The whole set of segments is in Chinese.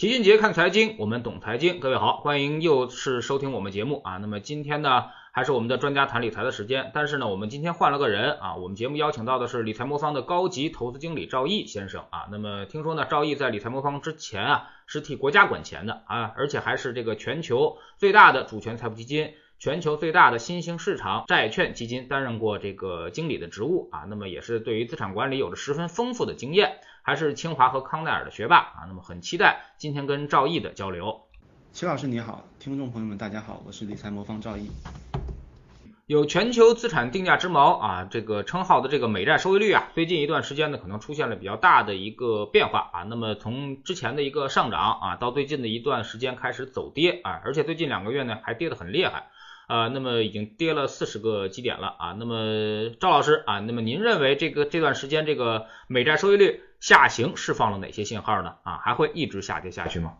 齐俊杰看财经，我们懂财经。各位好，欢迎又是收听我们节目啊。那么今天呢，还是我们的专家谈理财的时间，但是呢，我们今天换了个人啊。我们节目邀请到的是理财魔方的高级投资经理赵毅先生啊。那么听说呢，赵毅在理财魔方之前啊，是替国家管钱的啊，而且还是这个全球最大的主权财富基金、全球最大的新兴市场债券基金担任过这个经理的职务啊。那么也是对于资产管理有着十分丰富的经验。还是清华和康奈尔的学霸啊，那么很期待今天跟赵毅的交流。齐老师你好，听众朋友们大家好，我是理财魔方赵毅。有全球资产定价之矛啊这个称号的这个美债收益率啊，最近一段时间呢可能出现了比较大的一个变化啊，那么从之前的一个上涨啊，到最近的一段时间开始走跌啊，而且最近两个月呢还跌得很厉害。啊，那么已经跌了四十个基点了啊。那么赵老师啊，那么您认为这个这段时间这个美债收益率下行释放了哪些信号呢？啊，还会一直下跌下去吗？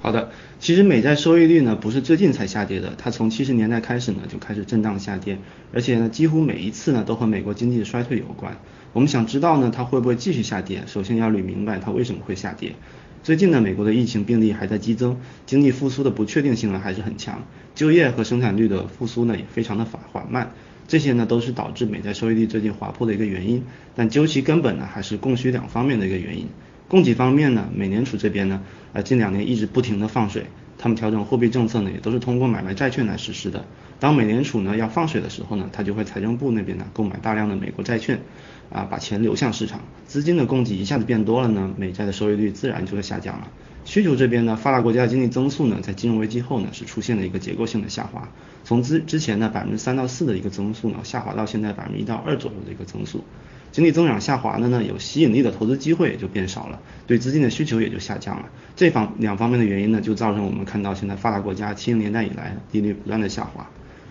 好的，其实美债收益率呢不是最近才下跌的，它从七十年代开始呢就开始震荡下跌，而且呢几乎每一次呢都和美国经济的衰退有关。我们想知道呢它会不会继续下跌，首先要捋明白它为什么会下跌。最近呢，美国的疫情病例还在激增，经济复苏的不确定性呢还是很强，就业和生产率的复苏呢也非常的缓缓慢，这些呢都是导致美债收益率最近滑坡的一个原因。但究其根本呢，还是供需两方面的一个原因。供给方面呢，美联储这边呢，呃近两年一直不停的放水，他们调整货币政策呢也都是通过买卖债券来实施的。当美联储呢要放水的时候呢，它就会财政部那边呢购买大量的美国债券。啊，把钱流向市场，资金的供给一下子变多了呢，美债的收益率自然就会下降了。需求这边呢，发达国家的经济增速呢，在金融危机后呢，是出现了一个结构性的下滑，从之之前的百分之三到四的一个增速呢，下滑到现在百分之一到二左右的一个增速。经济增长下滑的呢，有吸引力的投资机会也就变少了，对资金的需求也就下降了。这方两方面的原因呢，就造成我们看到现在发达国家七零年代以来利率不断的下滑。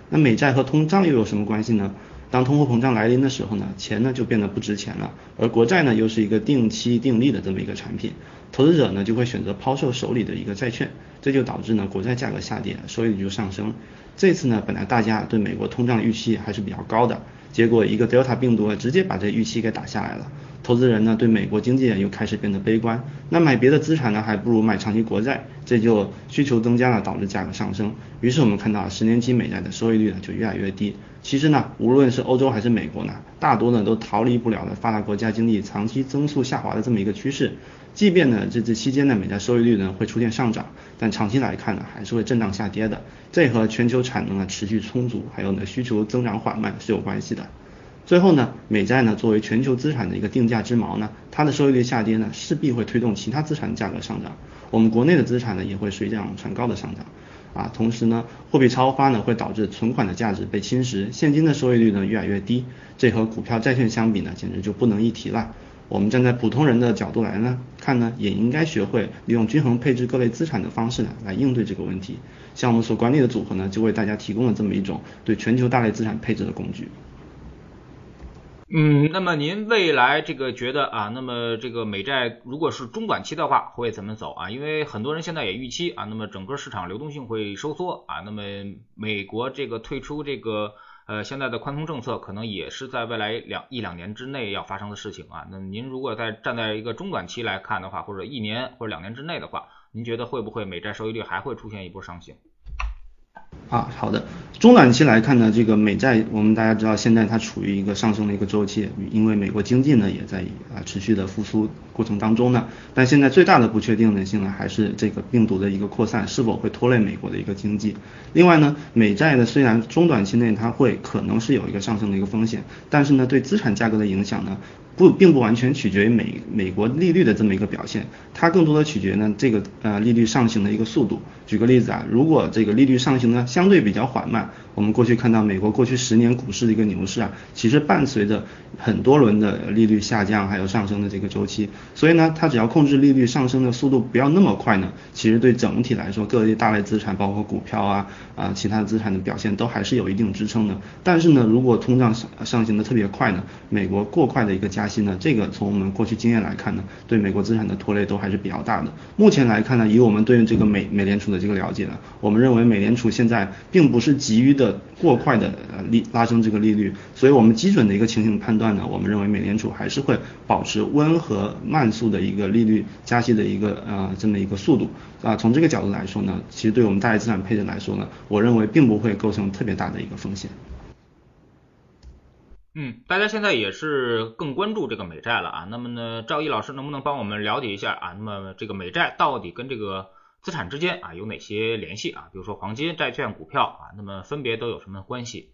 那美债和通胀又有什么关系呢？当通货膨胀来临的时候呢，钱呢就变得不值钱了，而国债呢又是一个定期定利的这么一个产品，投资者呢就会选择抛售手里的一个债券，这就导致呢国债价格下跌，收益率就上升。这次呢本来大家对美国通胀预期还是比较高的，结果一个 Delta 病毒直接把这预期给打下来了，投资人呢对美国经济又开始变得悲观，那买别的资产呢还不如买长期国债，这就需求增加了，导致价格上升。于是我们看到十年期美债的收益率呢就越来越低。其实呢，无论是欧洲还是美国呢，大多呢都逃离不了的发达国家经济长期增速下滑的这么一个趋势。即便呢这这期间呢美债收益率呢会出现上涨，但长期来看呢还是会震荡下跌的。这和全球产能呢持续充足，还有呢需求增长缓慢是有关系的。最后呢，美债呢作为全球资产的一个定价之锚呢，它的收益率下跌呢势必会推动其他资产价格上涨，我们国内的资产呢也会水涨船高的上涨。啊，同时呢，货币超发呢会导致存款的价值被侵蚀，现金的收益率呢越来越低，这和股票、债券相比呢，简直就不能一提了。我们站在普通人的角度来呢看呢，也应该学会利用均衡配置各类资产的方式呢来应对这个问题。像我们所管理的组合呢，就为大家提供了这么一种对全球大类资产配置的工具。嗯，那么您未来这个觉得啊，那么这个美债如果是中短期的话会怎么走啊？因为很多人现在也预期啊，那么整个市场流动性会收缩啊，那么美国这个退出这个呃现在的宽松政策，可能也是在未来两一两年之内要发生的事情啊。那您如果在站在一个中短期来看的话，或者一年或者两年之内的话，您觉得会不会美债收益率还会出现一波上行？啊，好的。中短期来看呢，这个美债，我们大家知道，现在它处于一个上升的一个周期，因为美国经济呢也在啊持续的复苏过程当中呢。但现在最大的不确定性呢，还是这个病毒的一个扩散是否会拖累美国的一个经济。另外呢，美债呢虽然中短期内它会可能是有一个上升的一个风险，但是呢对资产价格的影响呢。不，并不完全取决于美美国利率的这么一个表现，它更多的取决呢这个呃利率上行的一个速度。举个例子啊，如果这个利率上行呢相对比较缓慢，我们过去看到美国过去十年股市的一个牛市啊，其实伴随着很多轮的利率下降还有上升的这个周期，所以呢它只要控制利率上升的速度不要那么快呢，其实对整体来说各类大类资产包括股票啊啊其他资产的表现都还是有一定支撑的。但是呢如果通胀上上行的特别快呢，美国过快的一个加加息呢，这个从我们过去经验来看呢，对美国资产的拖累都还是比较大的。目前来看呢，以我们对于这个美美联储的这个了解呢，我们认为美联储现在并不是急于的过快的呃利拉升这个利率，所以我们基准的一个情形判断呢，我们认为美联储还是会保持温和慢速的一个利率加息的一个呃这么一个速度啊。从这个角度来说呢，其实对我们大类资产配置来说呢，我认为并不会构成特别大的一个风险。嗯，大家现在也是更关注这个美债了啊。那么呢，赵毅老师能不能帮我们了解一下啊？那么这个美债到底跟这个资产之间啊有哪些联系啊？比如说黄金、债券、股票啊，那么分别都有什么关系？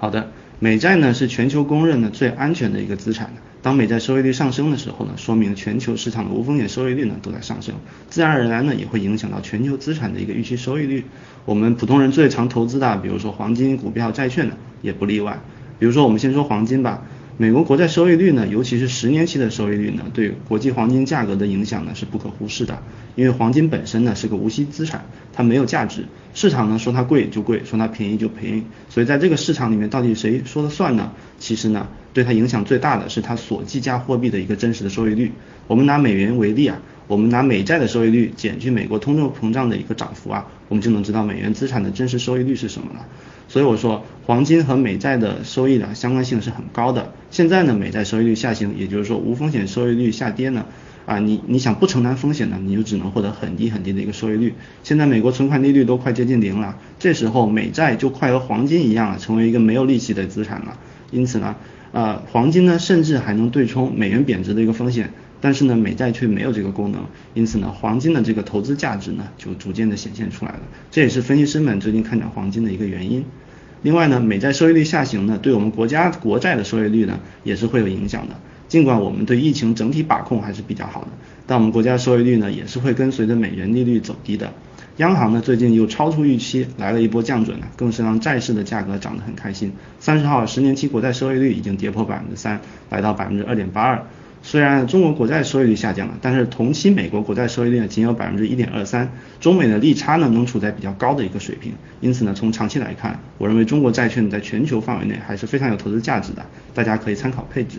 好的，美债呢是全球公认的最安全的一个资产。当美债收益率上升的时候呢，说明全球市场的无风险收益率呢都在上升，自然而然呢也会影响到全球资产的一个预期收益率。我们普通人最常投资的，比如说黄金、股票、债券呢，也不例外。比如说，我们先说黄金吧。美国国债收益率呢，尤其是十年期的收益率呢，对国际黄金价格的影响呢是不可忽视的。因为黄金本身呢是个无息资产，它没有价值，市场呢说它贵就贵，说它便宜就便宜。所以在这个市场里面，到底谁说了算呢？其实呢，对它影响最大的是它所计价货币的一个真实的收益率。我们拿美元为例啊，我们拿美债的收益率减去美国通货膨胀的一个涨幅啊，我们就能知道美元资产的真实收益率是什么了。所以我说，黄金和美债的收益的相关性是很高的。现在呢，美债收益率下行，也就是说无风险收益率下跌呢，啊，你你想不承担风险呢，你就只能获得很低很低的一个收益率。现在美国存款利率都快接近零了，这时候美债就快和黄金一样了，成为一个没有利息的资产了。因此呢，呃，黄金呢甚至还能对冲美元贬值的一个风险，但是呢，美债却没有这个功能。因此呢，黄金的这个投资价值呢就逐渐的显现出来了。这也是分析师们最近看涨黄金的一个原因。另外呢，美债收益率下行呢，对我们国家国债的收益率呢，也是会有影响的。尽管我们对疫情整体把控还是比较好的，但我们国家收益率呢，也是会跟随着美元利率走低的。央行呢，最近又超出预期来了一波降准呢，更是让债市的价格涨得很开心。三十号十年期国债收益率已经跌破百分之三，来到百分之二点八二。虽然中国国债收益率下降了，但是同期美国国债收益率仅有百分之一点二三，中美的利差呢能处在比较高的一个水平，因此呢从长期来看，我认为中国债券在全球范围内还是非常有投资价值的，大家可以参考配置。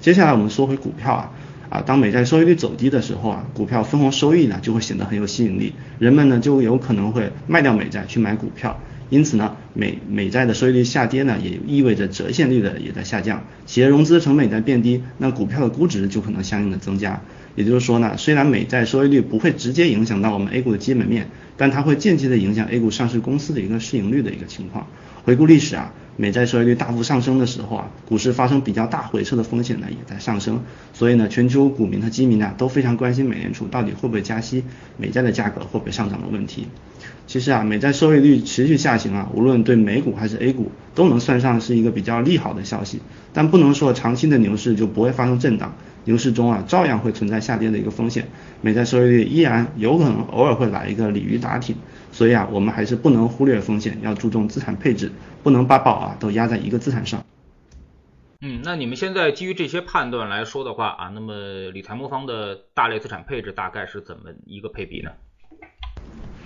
接下来我们说回股票啊，啊当美债收益率走低的时候啊，股票分红收益呢就会显得很有吸引力，人们呢就有可能会卖掉美债去买股票。因此呢，美美债的收益率下跌呢，也意味着折现率的也在下降，企业融资成本在变低，那股票的估值就可能相应的增加。也就是说呢，虽然美债收益率不会直接影响到我们 A 股的基本面，但它会间接的影响 A 股上市公司的一个市盈率的一个情况。回顾历史啊，美债收益率大幅上升的时候啊，股市发生比较大回撤的风险呢也在上升。所以呢，全球股民和基民呢都非常关心美联储到底会不会加息，美债的价格会不会上涨的问题。其实啊，美债收益率持续下行啊，无论对美股还是 A 股，都能算上是一个比较利好的消息。但不能说长期的牛市就不会发生震荡，牛市中啊，照样会存在下跌的一个风险。美债收益率依然有可能偶尔会来一个鲤鱼打挺，所以啊，我们还是不能忽略风险，要注重资产配置，不能把宝啊都压在一个资产上。嗯，那你们现在基于这些判断来说的话啊，那么理财魔方的大类资产配置大概是怎么一个配比呢？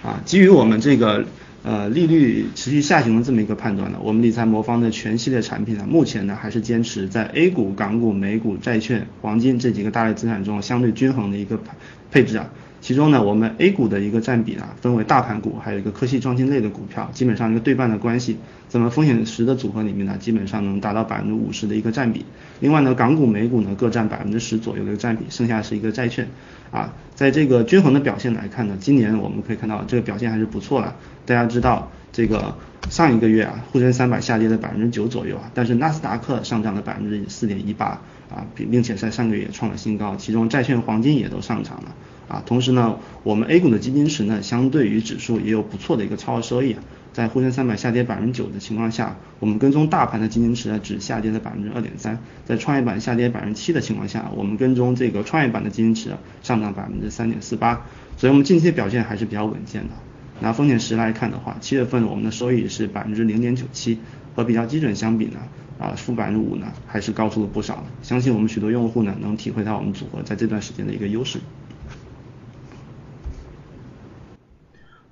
啊，基于我们这个呃利率持续下行的这么一个判断呢，我们理财魔方的全系列产品呢，目前呢还是坚持在 A 股、港股、美股、债券、黄金这几个大类资产中相对均衡的一个配置啊。其中呢，我们 A 股的一个占比呢，分为大盘股，还有一个科技创新类的股票，基本上一个对半的关系。咱们风险十的组合里面呢，基本上能达到百分之五十的一个占比。另外呢，港股、美股呢各占百分之十左右的一个占比，剩下是一个债券。啊，在这个均衡的表现来看呢，今年我们可以看到这个表现还是不错的。大家知道这个上一个月啊，沪深三百下跌了百分之九左右啊，但是纳斯达克上涨了百分之四点一八啊，并并且在上个月也创了新高，其中债券、黄金也都上涨了。啊，同时呢，我们 A 股的基金池呢，相对于指数也有不错的一个超额收益。在沪深三百下跌百分之九的情况下，我们跟踪大盘的基金池呢，只下跌了百分之二点三。在创业板下跌百分之七的情况下，我们跟踪这个创业板的基金池上涨百分之三点四八。所以，我们近期表现还是比较稳健的。拿风险十来看的话，七月份我们的收益是百分之零点九七，和比较基准相比呢，啊，负百分之五呢，还是高出了不少。相信我们许多用户呢，能体会到我们组合在这段时间的一个优势。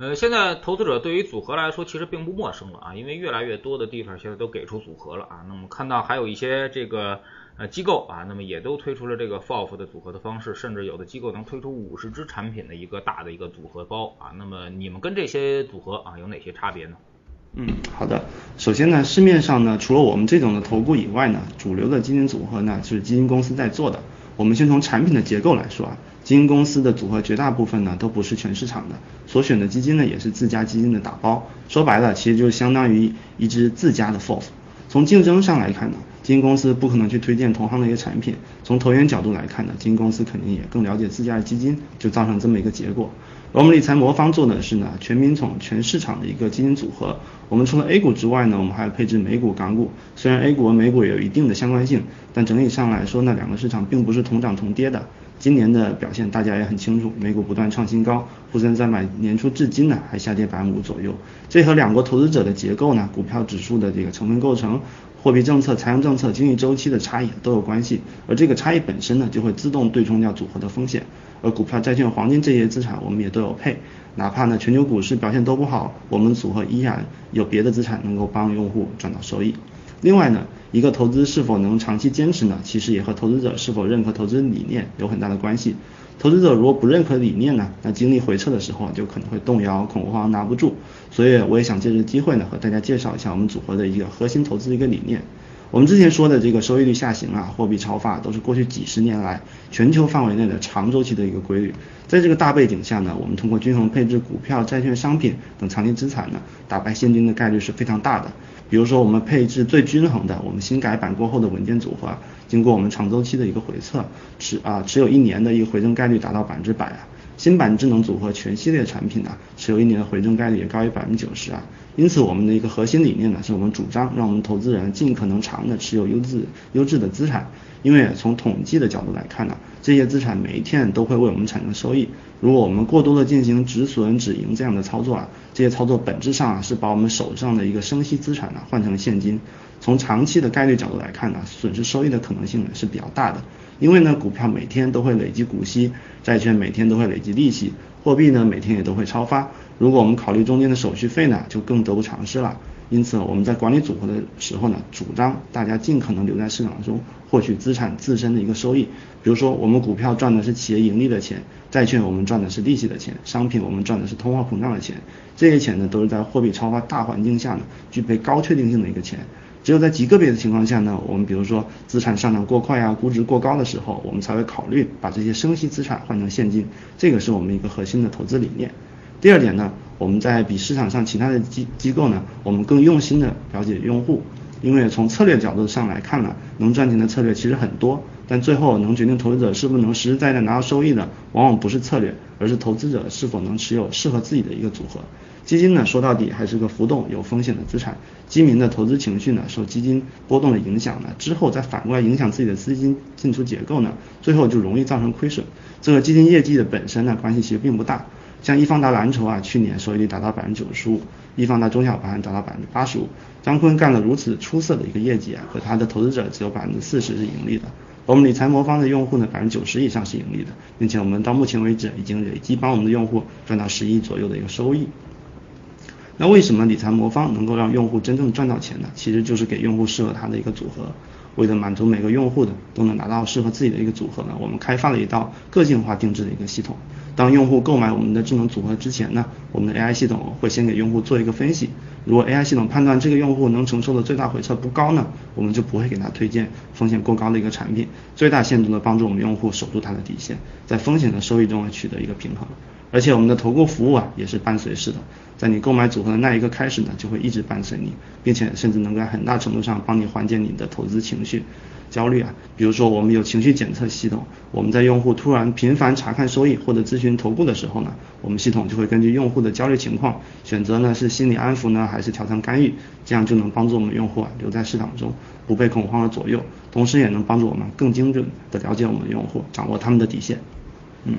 呃，现在投资者对于组合来说其实并不陌生了啊，因为越来越多的地方现在都给出组合了啊。那我们看到还有一些这个呃机构啊，那么也都推出了这个 FOF 的组合的方式，甚至有的机构能推出五十只产品的一个大的一个组合包啊。那么你们跟这些组合啊有哪些差别呢？嗯，好的。首先呢，市面上呢，除了我们这种的投顾以外呢，主流的基金组合呢是基金公司在做的。我们先从产品的结构来说啊。基金公司的组合绝大部分呢都不是全市场的，所选的基金呢也是自家基金的打包，说白了其实就相当于一支自家的 FOF。从竞争上来看呢，基金公司不可能去推荐同行的一个产品，从投研角度来看呢，基金公司肯定也更了解自家的基金，就造成这么一个结果。而我们理财魔方做的是呢全民宠全市场的一个基金组合，我们除了 A 股之外呢，我们还要配置美股、港股。虽然 A 股和美股也有一定的相关性，但整体上来说呢，两个市场并不是同涨同跌的。今年的表现大家也很清楚，美股不断创新高，沪深三百年初至今呢还下跌百分之五左右，这和两国投资者的结构呢、股票指数的这个成分构成、货币政策、财政政策、经济周期的差异都有关系，而这个差异本身呢就会自动对冲掉组合的风险，而股票、债券、黄金这些资产我们也都有配，哪怕呢全球股市表现都不好，我们组合依然有别的资产能够帮用户赚到收益。另外呢，一个投资是否能长期坚持呢？其实也和投资者是否认可投资理念有很大的关系。投资者如果不认可理念呢，那经历回撤的时候就可能会动摇、恐慌、拿不住。所以我也想借这个机会呢，和大家介绍一下我们组合的一个核心投资的一个理念。我们之前说的这个收益率下行啊，货币超发，都是过去几十年来全球范围内的长周期的一个规律。在这个大背景下呢，我们通过均衡配置股票、债券、商品等长期资产呢，打败现金的概率是非常大的。比如说，我们配置最均衡的，我们新改版过后的稳健组合，经过我们长周期的一个回测，持啊持有一年的一个回正概率达到百分之百。新版智能组合全系列产品呢，持有一年的回正概率也高于百分之九十啊。因此，我们的一个核心理念呢，是我们主张让我们投资人尽可能长的持有优质优质的资产，因为从统计的角度来看呢，这些资产每一天都会为我们产生收益。如果我们过多的进行止损止盈这样的操作啊，这些操作本质上啊是把我们手上的一个生息资产呢换成现金。从长期的概率角度来看呢，损失收益的可能性呢是比较大的。因为呢，股票每天都会累积股息，债券每天都会累积利息，货币呢每天也都会超发。如果我们考虑中间的手续费呢，就更得不偿失了。因此，我们在管理组合的时候呢，主张大家尽可能留在市场中获取资产自身的一个收益。比如说，我们股票赚的是企业盈利的钱，债券我们赚的是利息的钱，商品我们赚的是通货膨胀的钱。这些钱呢，都是在货币超发大环境下呢，具备高确定性的一个钱。只有在极个别的情况下呢，我们比如说资产上涨过快啊，估值过高的时候，我们才会考虑把这些生息资产换成现金。这个是我们一个核心的投资理念。第二点呢，我们在比市场上其他的机机构呢，我们更用心的了解用户，因为从策略角度上来看呢，能赚钱的策略其实很多，但最后能决定投资者是不是能实实在在拿到收益的，往往不是策略，而是投资者是否能持有适合自己的一个组合。基金呢，说到底还是个浮动有风险的资产，基民的投资情绪呢，受基金波动的影响呢，之后再反过来影响自己的资金进出结构呢，最后就容易造成亏损。这个基金业绩的本身呢，关系其实并不大。像易方达蓝筹啊，去年收益率达到百分之九十五，易方达中小盘达到百分之八十五。张坤干了如此出色的一个业绩啊，和他的投资者只有百分之四十是盈利的。我们理财魔方的用户呢，百分之九十以上是盈利的，并且我们到目前为止已经累计帮我们的用户赚到十亿左右的一个收益。那为什么理财魔方能够让用户真正赚到钱呢？其实就是给用户适合他的一个组合。为了满足每个用户的都能拿到适合自己的一个组合呢，我们开发了一道个性化定制的一个系统。当用户购买我们的智能组合之前呢，我们的 AI 系统会先给用户做一个分析。如果 AI 系统判断这个用户能承受的最大回撤不高呢，我们就不会给他推荐风险过高的一个产品，最大限度的帮助我们用户守住他的底线，在风险的收益中取得一个平衡。而且我们的投顾服务啊也是伴随式的，在你购买组合的那一刻开始呢，就会一直伴随你，并且甚至能在很大程度上帮你缓解你的投资情绪。焦虑啊，比如说我们有情绪检测系统，我们在用户突然频繁查看收益或者咨询投顾的时候呢，我们系统就会根据用户的焦虑情况选择呢是心理安抚呢还是调仓干预，这样就能帮助我们用户啊留在市场中不被恐慌的左右，同时也能帮助我们更精准的了解我们的用户，掌握他们的底线。嗯。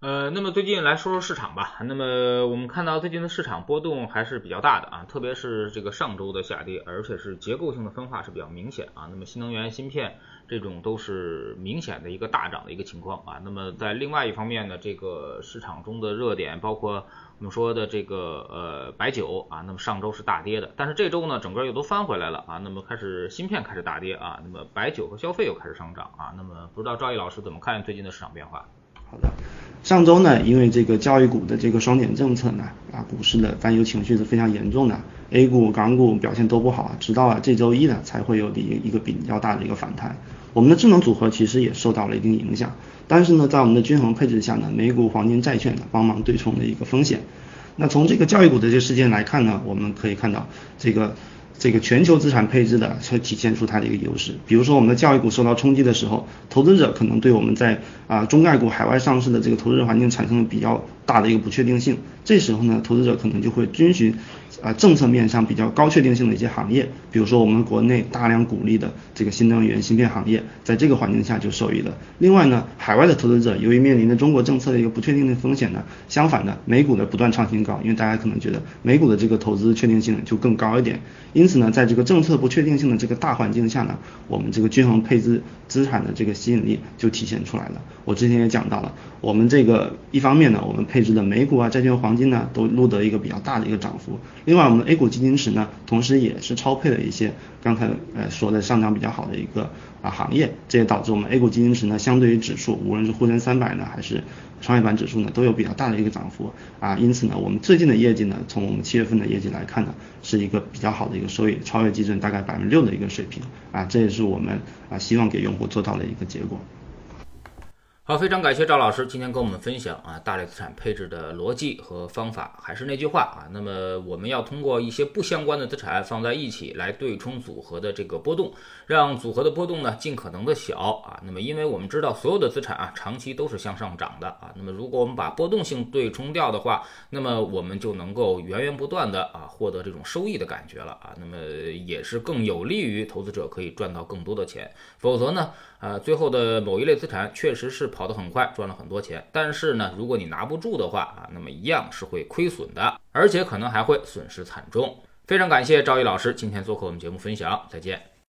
呃，那么最近来说说市场吧。那么我们看到最近的市场波动还是比较大的啊，特别是这个上周的下跌，而且是结构性的分化是比较明显啊。那么新能源芯片这种都是明显的一个大涨的一个情况啊。那么在另外一方面呢，这个市场中的热点包括我们说的这个呃白酒啊，那么上周是大跌的，但是这周呢整个又都翻回来了啊。那么开始芯片开始大跌啊，那么白酒和消费又开始上涨啊。那么不知道赵毅老师怎么看最近的市场变化？好的，上周呢，因为这个教育股的这个双减政策呢，啊，股市的担忧情绪是非常严重的，A 股、港股表现都不好，直到啊这周一呢，才会有一一个比较大的一个反弹。我们的智能组合其实也受到了一定影响，但是呢，在我们的均衡配置下呢，美股、黄金、债券呢帮忙对冲的一个风险。那从这个教育股的这个事件来看呢，我们可以看到这个。这个全球资产配置的，才体现出它的一个优势。比如说，我们的教育股受到冲击的时候，投资者可能对我们在啊中概股海外上市的这个投资环境产生了比较大的一个不确定性。这时候呢，投资者可能就会遵循。啊，政策面上比较高确定性的一些行业，比如说我们国内大量鼓励的这个新能源芯片行业，在这个环境下就受益了。另外呢，海外的投资者由于面临着中国政策的一个不确定的风险呢，相反的，美股的不断创新高，因为大家可能觉得美股的这个投资确定性就更高一点。因此呢，在这个政策不确定性的这个大环境下呢，我们这个均衡配置资产的这个吸引力就体现出来了。我之前也讲到了，我们这个一方面呢，我们配配置的美股啊、债券、黄金呢，都录得一个比较大的一个涨幅。另外，我们的 A 股基金池呢，同时也是超配了一些刚才呃说的上涨比较好的一个啊行业，这也导致我们 A 股基金池呢，相对于指数，无论是沪深三百呢，还是创业板指数呢，都有比较大的一个涨幅啊。因此呢，我们最近的业绩呢，从我们七月份的业绩来看呢，是一个比较好的一个收益，超越基准大概百分之六的一个水平啊，这也是我们啊希望给用户做到的一个结果。好，非常感谢赵老师今天跟我们分享啊大类资产配置的逻辑和方法。还是那句话啊，那么我们要通过一些不相关的资产放在一起来对冲组合的这个波动，让组合的波动呢尽可能的小啊。那么因为我们知道所有的资产啊长期都是向上涨的啊，那么如果我们把波动性对冲掉的话，那么我们就能够源源不断的啊获得这种收益的感觉了啊。那么也是更有利于投资者可以赚到更多的钱。否则呢？啊，最后的某一类资产确实是跑得很快，赚了很多钱。但是呢，如果你拿不住的话啊，那么一样是会亏损的，而且可能还会损失惨重。非常感谢赵毅老师今天做客我们节目分享，再见。